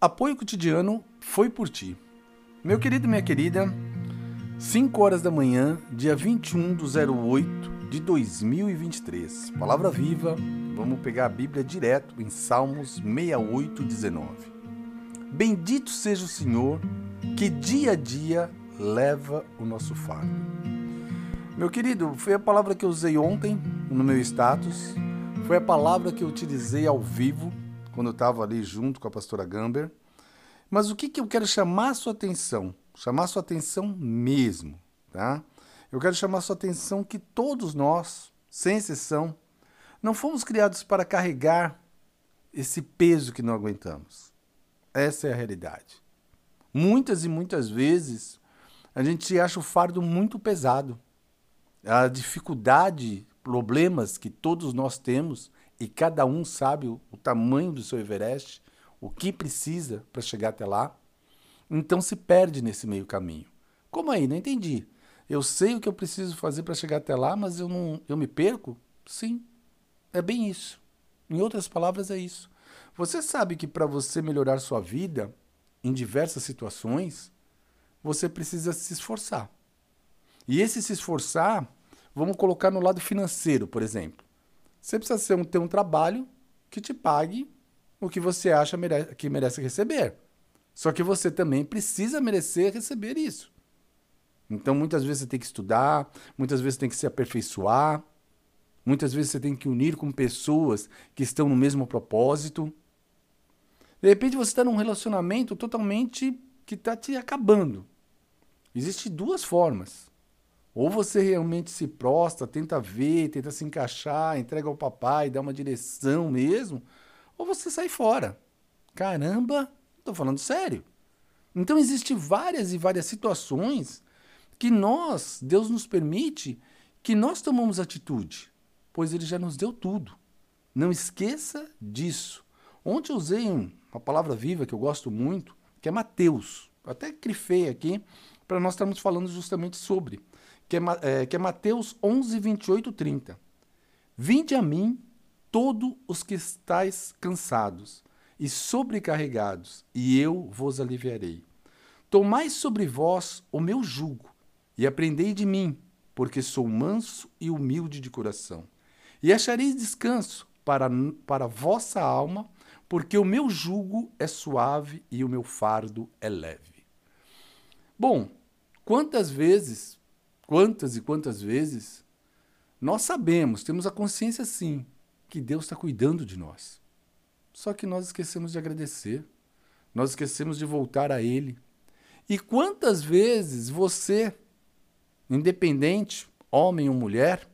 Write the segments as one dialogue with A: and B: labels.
A: Apoio cotidiano foi por ti. Meu querido minha querida, 5 horas da manhã, dia 21 de 08 de 2023. Palavra viva, vamos pegar a Bíblia direto em Salmos 68, 19. Bendito seja o Senhor que dia a dia leva o nosso fardo. Meu querido, foi a palavra que eu usei ontem no meu status, foi a palavra que eu utilizei ao vivo quando eu estava ali junto com a pastora Gamber. Mas o que, que eu quero chamar a sua atenção? Chamar a sua atenção mesmo, tá? Eu quero chamar a sua atenção que todos nós, sem exceção, não fomos criados para carregar esse peso que não aguentamos. Essa é a realidade. Muitas e muitas vezes a gente acha o fardo muito pesado. A dificuldade, problemas que todos nós temos e cada um sabe o, o tamanho do seu Everest, o que precisa para chegar até lá, então se perde nesse meio caminho. Como aí? Não entendi. Eu sei o que eu preciso fazer para chegar até lá, mas eu não eu me perco? Sim. É bem isso. Em outras palavras é isso. Você sabe que para você melhorar sua vida em diversas situações, você precisa se esforçar. E esse se esforçar, vamos colocar no lado financeiro, por exemplo. Você precisa ter um trabalho que te pague o que você acha que merece receber. Só que você também precisa merecer receber isso. Então, muitas vezes você tem que estudar, muitas vezes você tem que se aperfeiçoar, muitas vezes você tem que unir com pessoas que estão no mesmo propósito. De repente você está num relacionamento totalmente que está te acabando. Existem duas formas. Ou você realmente se prostra, tenta ver, tenta se encaixar, entrega ao papai, dá uma direção mesmo, ou você sai fora. Caramba, estou falando sério. Então existem várias e várias situações que nós, Deus nos permite que nós tomamos atitude, pois Ele já nos deu tudo. Não esqueça disso. Ontem eu usei uma palavra viva que eu gosto muito, que é Mateus. Até grifei aqui para nós estarmos falando justamente sobre que é, é, que é Mateus 11, 28, 30. Vinde a mim, todos os que estáis cansados e sobrecarregados, e eu vos aliviarei. Tomai sobre vós o meu jugo, e aprendei de mim, porque sou manso e humilde de coração. E achareis descanso para, para vossa alma, porque o meu jugo é suave e o meu fardo é leve. Bom, quantas vezes Quantas e quantas vezes nós sabemos, temos a consciência sim, que Deus está cuidando de nós. Só que nós esquecemos de agradecer, nós esquecemos de voltar a Ele. E quantas vezes você, independente, homem ou mulher,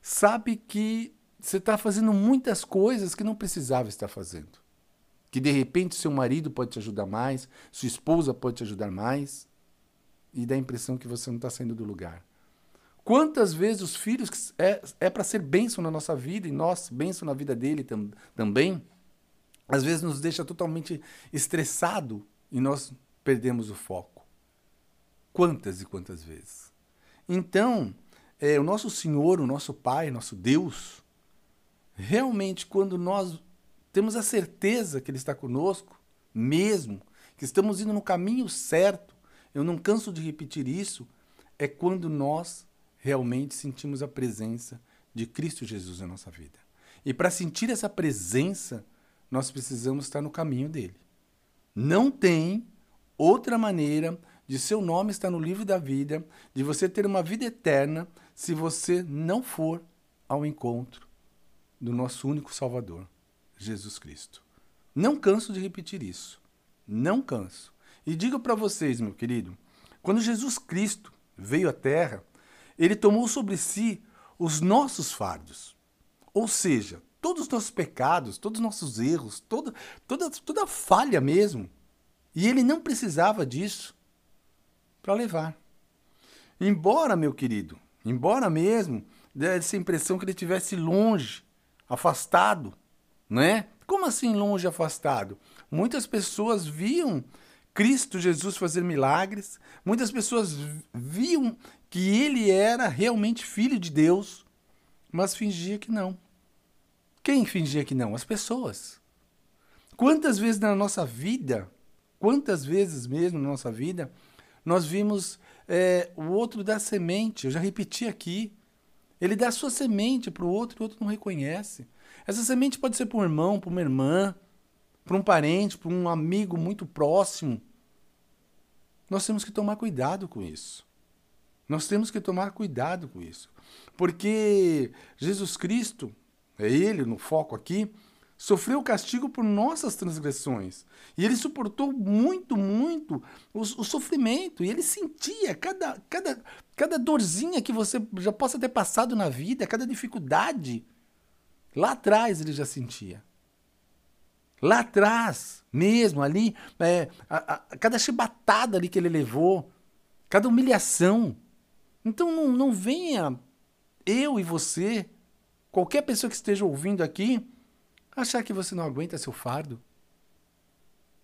A: sabe que você está fazendo muitas coisas que não precisava estar fazendo. Que de repente seu marido pode te ajudar mais, sua esposa pode te ajudar mais e dá a impressão que você não está saindo do lugar. Quantas vezes os filhos é, é para ser bênção na nossa vida e nós, bênção na vida dele tam, também, às vezes nos deixa totalmente estressado e nós perdemos o foco. Quantas e quantas vezes? Então, é, o nosso Senhor, o nosso Pai, nosso Deus, realmente, quando nós temos a certeza que Ele está conosco, mesmo, que estamos indo no caminho certo, eu não canso de repetir isso, é quando nós realmente sentimos a presença de Cristo Jesus na nossa vida. E para sentir essa presença, nós precisamos estar no caminho dele. Não tem outra maneira de seu nome estar no livro da vida, de você ter uma vida eterna, se você não for ao encontro do nosso único Salvador, Jesus Cristo. Não canso de repetir isso. Não canso. E digo para vocês, meu querido, quando Jesus Cristo veio à Terra, ele tomou sobre si os nossos fardos. Ou seja, todos os nossos pecados, todos os nossos erros, toda, toda, toda falha mesmo. E ele não precisava disso para levar. Embora, meu querido, embora mesmo dessa impressão que ele estivesse longe, afastado, né? Como assim longe, afastado? Muitas pessoas viam Cristo Jesus fazer milagres. Muitas pessoas viam que ele era realmente filho de Deus, mas fingia que não. Quem fingia que não? As pessoas. Quantas vezes na nossa vida, quantas vezes mesmo na nossa vida, nós vimos é, o outro dar semente, eu já repeti aqui. Ele dá sua semente para o outro e o outro não reconhece. Essa semente pode ser para um irmão, para uma irmã, para um parente, para um amigo muito próximo. Nós temos que tomar cuidado com isso. Nós temos que tomar cuidado com isso. Porque Jesus Cristo, é Ele no foco aqui, sofreu o castigo por nossas transgressões. E ele suportou muito, muito o, o, sofrimento. E ele sentia cada, cada, cada dorzinha que você já possa ter passado na vida, cada dificuldade. Lá atrás ele já sentia. Lá atrás, mesmo ali, é, a, a, cada chibatada ali que ele levou, cada humilhação. Então não, não venha eu e você, qualquer pessoa que esteja ouvindo aqui, Achar que você não aguenta seu fardo?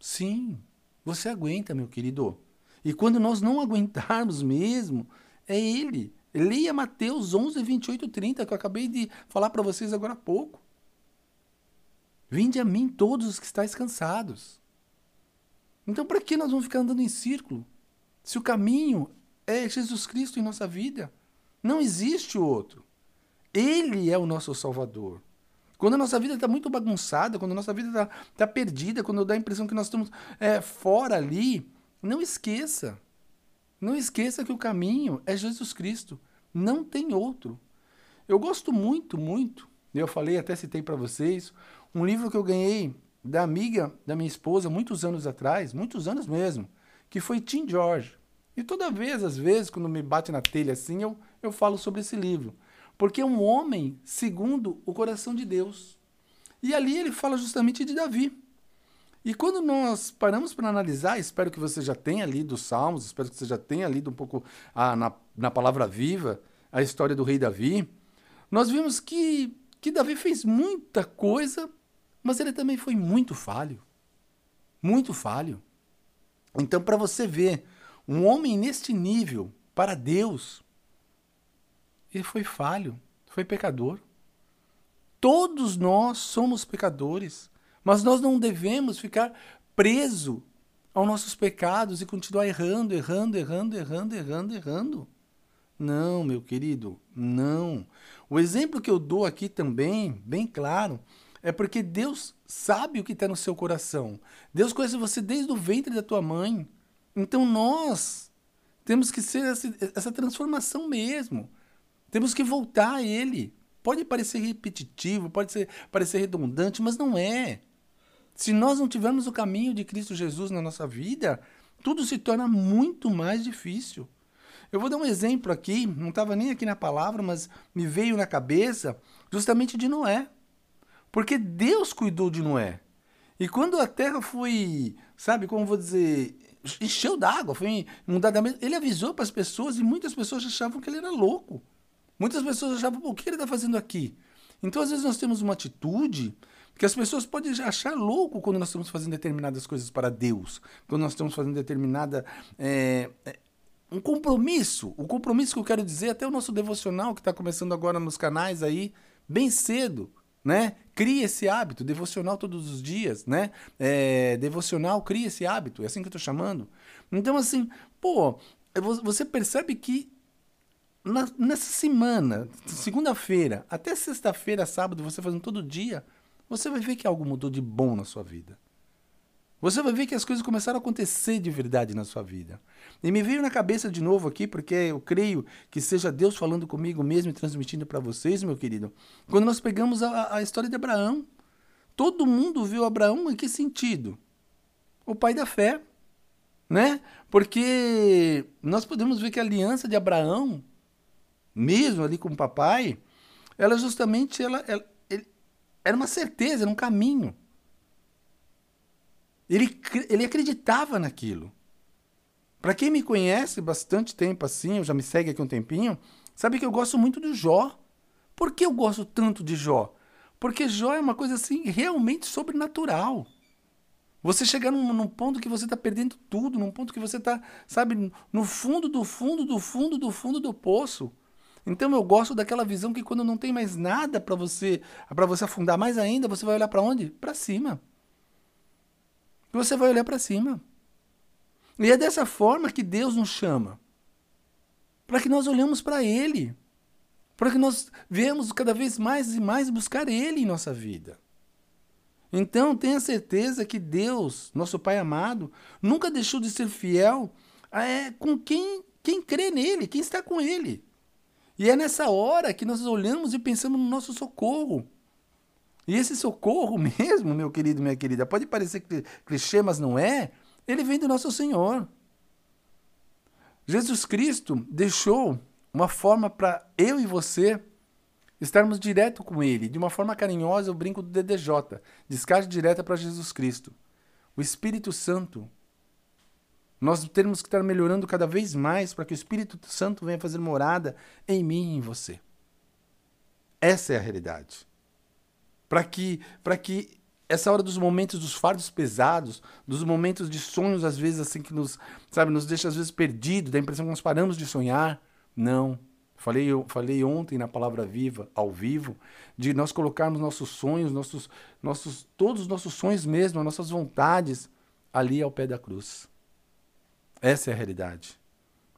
A: Sim, você aguenta, meu querido. E quando nós não aguentarmos mesmo, é Ele. Leia Mateus 11, 28 30, que eu acabei de falar para vocês agora há pouco. Vinde a mim todos os que estáis cansados. Então, para que nós vamos ficar andando em círculo? Se o caminho é Jesus Cristo em nossa vida, não existe outro. Ele é o nosso Salvador. Quando a nossa vida está muito bagunçada, quando a nossa vida está tá perdida, quando dá a impressão que nós estamos é, fora ali, não esqueça. Não esqueça que o caminho é Jesus Cristo. Não tem outro. Eu gosto muito, muito, eu falei, até citei para vocês, um livro que eu ganhei da amiga da minha esposa muitos anos atrás, muitos anos mesmo, que foi Tim George. E toda vez, às vezes, quando me bate na telha assim, eu, eu falo sobre esse livro. Porque é um homem segundo o coração de Deus. E ali ele fala justamente de Davi. E quando nós paramos para analisar, espero que você já tenha lido os Salmos, espero que você já tenha lido um pouco a, na, na palavra viva a história do rei Davi, nós vimos que, que Davi fez muita coisa, mas ele também foi muito falho. Muito falho. Então, para você ver, um homem neste nível, para Deus, ele foi falho, foi pecador. Todos nós somos pecadores, mas nós não devemos ficar preso aos nossos pecados e continuar errando, errando, errando, errando, errando, errando. Não, meu querido, não. O exemplo que eu dou aqui também, bem claro, é porque Deus sabe o que está no seu coração. Deus conhece você desde o ventre da tua mãe. Então nós temos que ser essa, essa transformação mesmo. Temos que voltar a ele. Pode parecer repetitivo, pode ser, parecer redundante, mas não é. Se nós não tivermos o caminho de Cristo Jesus na nossa vida, tudo se torna muito mais difícil. Eu vou dar um exemplo aqui, não estava nem aqui na palavra, mas me veio na cabeça, justamente de Noé. Porque Deus cuidou de Noé. E quando a terra foi, sabe, como vou dizer, encheu d'água, foi inundada, ele avisou para as pessoas e muitas pessoas achavam que ele era louco. Muitas pessoas achavam, o que ele está fazendo aqui? Então, às vezes, nós temos uma atitude que as pessoas podem achar louco quando nós estamos fazendo determinadas coisas para Deus, quando nós estamos fazendo determinada. É, um compromisso. O compromisso que eu quero dizer, até o nosso devocional, que está começando agora nos canais aí, bem cedo. Né? Crie esse hábito, devocional todos os dias, né? É, devocional, crie esse hábito, é assim que eu estou chamando. Então, assim, pô, você percebe que na, nessa semana, segunda-feira, até sexta-feira, sábado, você fazendo todo dia, você vai ver que algo mudou de bom na sua vida. Você vai ver que as coisas começaram a acontecer de verdade na sua vida. E me veio na cabeça de novo aqui, porque eu creio que seja Deus falando comigo mesmo e transmitindo para vocês, meu querido. Quando nós pegamos a, a história de Abraão, todo mundo viu Abraão em que sentido? O pai da fé, né? Porque nós podemos ver que a aliança de Abraão mesmo ali com o papai, ela justamente ela, ela era uma certeza, era um caminho. Ele, ele acreditava naquilo. Para quem me conhece bastante tempo assim, já me segue aqui um tempinho, sabe que eu gosto muito do Jó. Por que eu gosto tanto de Jó? Porque Jó é uma coisa assim realmente sobrenatural. Você chegar num, num ponto que você está perdendo tudo, num ponto que você está, sabe, no fundo do fundo do fundo do fundo do poço. Então eu gosto daquela visão que quando não tem mais nada para você, para você afundar mais ainda, você vai olhar para onde? Para cima. Que você vai olhar para cima. E é dessa forma que Deus nos chama. Para que nós olhemos para Ele. Para que nós venhamos cada vez mais e mais buscar Ele em nossa vida. Então tenha certeza que Deus, nosso Pai amado, nunca deixou de ser fiel é, com quem, quem crê nele, quem está com Ele. E é nessa hora que nós olhamos e pensamos no nosso socorro. E esse socorro mesmo, meu querido, minha querida, pode parecer clichê, mas não é. Ele vem do nosso Senhor. Jesus Cristo deixou uma forma para eu e você estarmos direto com Ele, de uma forma carinhosa, eu brinco do DDJ, descarga direta para Jesus Cristo. O Espírito Santo. Nós temos que estar melhorando cada vez mais para que o Espírito Santo venha fazer morada em mim e em você. Essa é a realidade. Para que, para que essa hora dos momentos dos fardos pesados, dos momentos de sonhos às vezes assim que nos, sabe, nos deixa às vezes perdido, dá a impressão que nós paramos de sonhar. Não. Falei, eu falei ontem na palavra viva, ao vivo, de nós colocarmos nossos sonhos, nossos, nossos, todos os nossos sonhos mesmo, as nossas vontades ali ao pé da cruz. Essa é a realidade.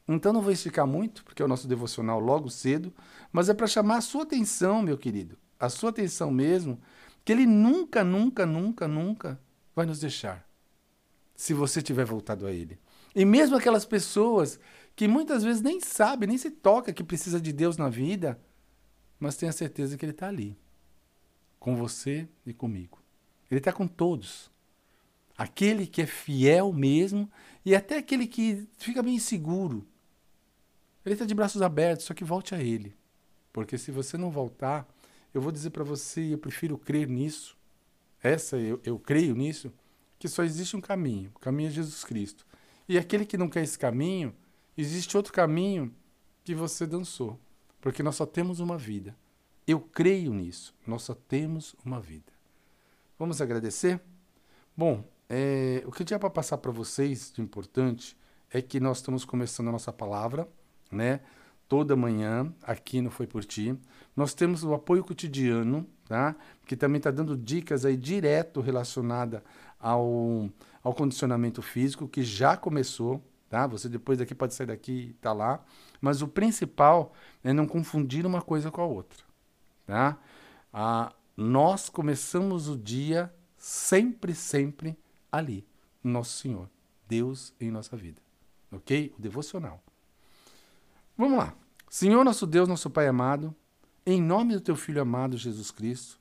A: Então não vou esticar muito, porque é o nosso devocional logo cedo, mas é para chamar a sua atenção, meu querido, a sua atenção mesmo, que ele nunca, nunca, nunca, nunca vai nos deixar. Se você tiver voltado a ele. E mesmo aquelas pessoas que muitas vezes nem sabe, nem se toca que precisa de Deus na vida, mas tenha certeza que Ele está ali, com você e comigo. Ele está com todos. Aquele que é fiel mesmo e até aquele que fica bem inseguro. Ele está de braços abertos, só que volte a Ele. Porque se você não voltar, eu vou dizer para você, eu prefiro crer nisso, essa eu, eu creio nisso, que só existe um caminho. O caminho é Jesus Cristo. E aquele que não quer esse caminho, Existe outro caminho que você dançou, porque nós só temos uma vida. Eu creio nisso, nós só temos uma vida. Vamos agradecer? Bom, é, o que eu tinha para passar para vocês de importante é que nós estamos começando a nossa palavra, né? Toda manhã aqui no Foi Por Ti. Nós temos o apoio cotidiano, tá? Que também está dando dicas aí direto relacionada ao, ao condicionamento físico, que já começou, Tá? Você depois daqui pode sair daqui e tá lá. Mas o principal é não confundir uma coisa com a outra. Tá? Ah, nós começamos o dia sempre, sempre ali, no nosso Senhor, Deus em nossa vida. Ok? O devocional. Vamos lá. Senhor, nosso Deus, nosso Pai amado, em nome do teu Filho amado Jesus Cristo,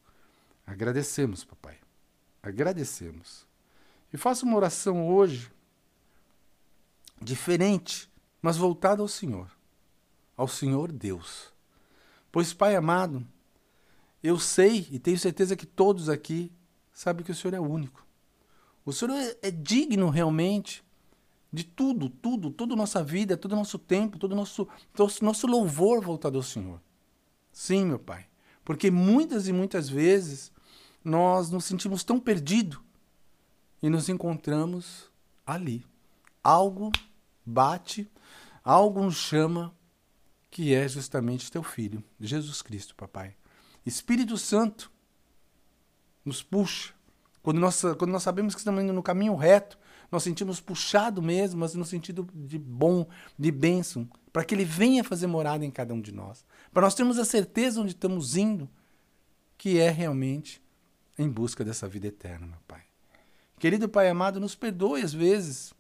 A: agradecemos, papai. Agradecemos. E faço uma oração hoje diferente, mas voltado ao Senhor, ao Senhor Deus. Pois, Pai amado, eu sei e tenho certeza que todos aqui sabem que o Senhor é único. O Senhor é, é digno realmente de tudo, tudo, toda a nossa vida, todo o nosso tempo, todo o nosso, todo o nosso louvor voltado ao Senhor. Sim, meu Pai. Porque muitas e muitas vezes nós nos sentimos tão perdidos e nos encontramos ali. Algo bate, algo nos chama, que é justamente teu filho, Jesus Cristo, papai. Espírito Santo nos puxa. Quando nós, quando nós sabemos que estamos indo no caminho reto, nós sentimos puxado mesmo, mas no sentido de bom, de bênção, para que Ele venha fazer morada em cada um de nós. Para nós termos a certeza onde estamos indo, que é realmente em busca dessa vida eterna, meu Pai. Querido Pai amado, nos perdoe às vezes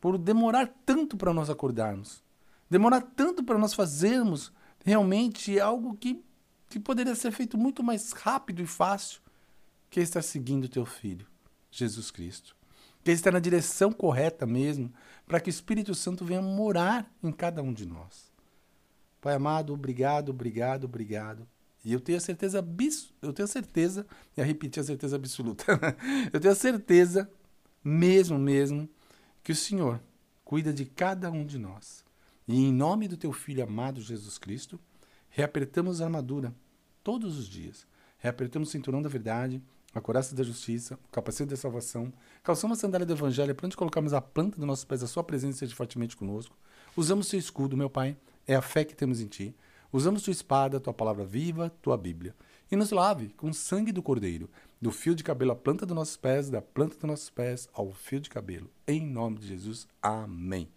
A: por demorar tanto para nós acordarmos, demorar tanto para nós fazermos realmente algo que, que poderia ser feito muito mais rápido e fácil, que é estar seguindo o teu filho, Jesus Cristo. Estar na direção correta mesmo, para que o Espírito Santo venha morar em cada um de nós. Pai amado, obrigado, obrigado, obrigado. E eu tenho a certeza, eu tenho a certeza, e repetir a certeza absoluta, eu tenho a certeza, mesmo, mesmo, que o Senhor cuida de cada um de nós. E em nome do teu Filho amado Jesus Cristo, reapertamos a armadura todos os dias. Reapertamos o cinturão da verdade, a coraça da justiça, o capacete da salvação, calçamos a sandália do evangelho para onde colocamos a planta dos nossos pés, a sua presença seja fortemente conosco. Usamos o teu escudo, meu Pai, é a fé que temos em ti. Usamos tua espada, tua palavra viva, tua Bíblia. e nos lave com o sangue do Cordeiro, do fio de cabelo à planta dos nossos pés, da planta dos nossos pés ao fio de cabelo. Em nome de Jesus, amém.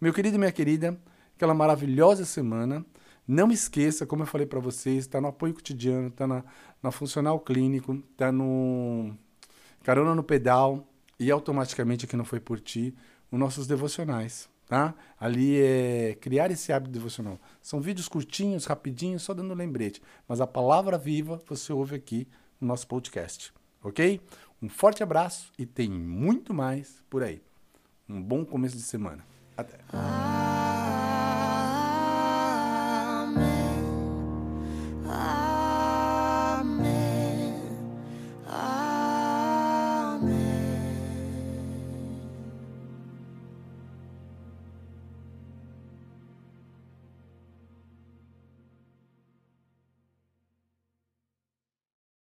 A: Meu querido e minha querida, aquela maravilhosa semana. Não esqueça, como eu falei para vocês, está no apoio cotidiano, está na, na funcional clínico, está no carona no pedal e automaticamente aqui não foi por ti, os nossos devocionais tá? Ali é criar esse hábito devocional. São vídeos curtinhos, rapidinhos, só dando lembrete. Mas a palavra viva você ouve aqui no nosso podcast, ok? Um forte abraço e tem muito mais por aí. Um bom começo de semana. Até.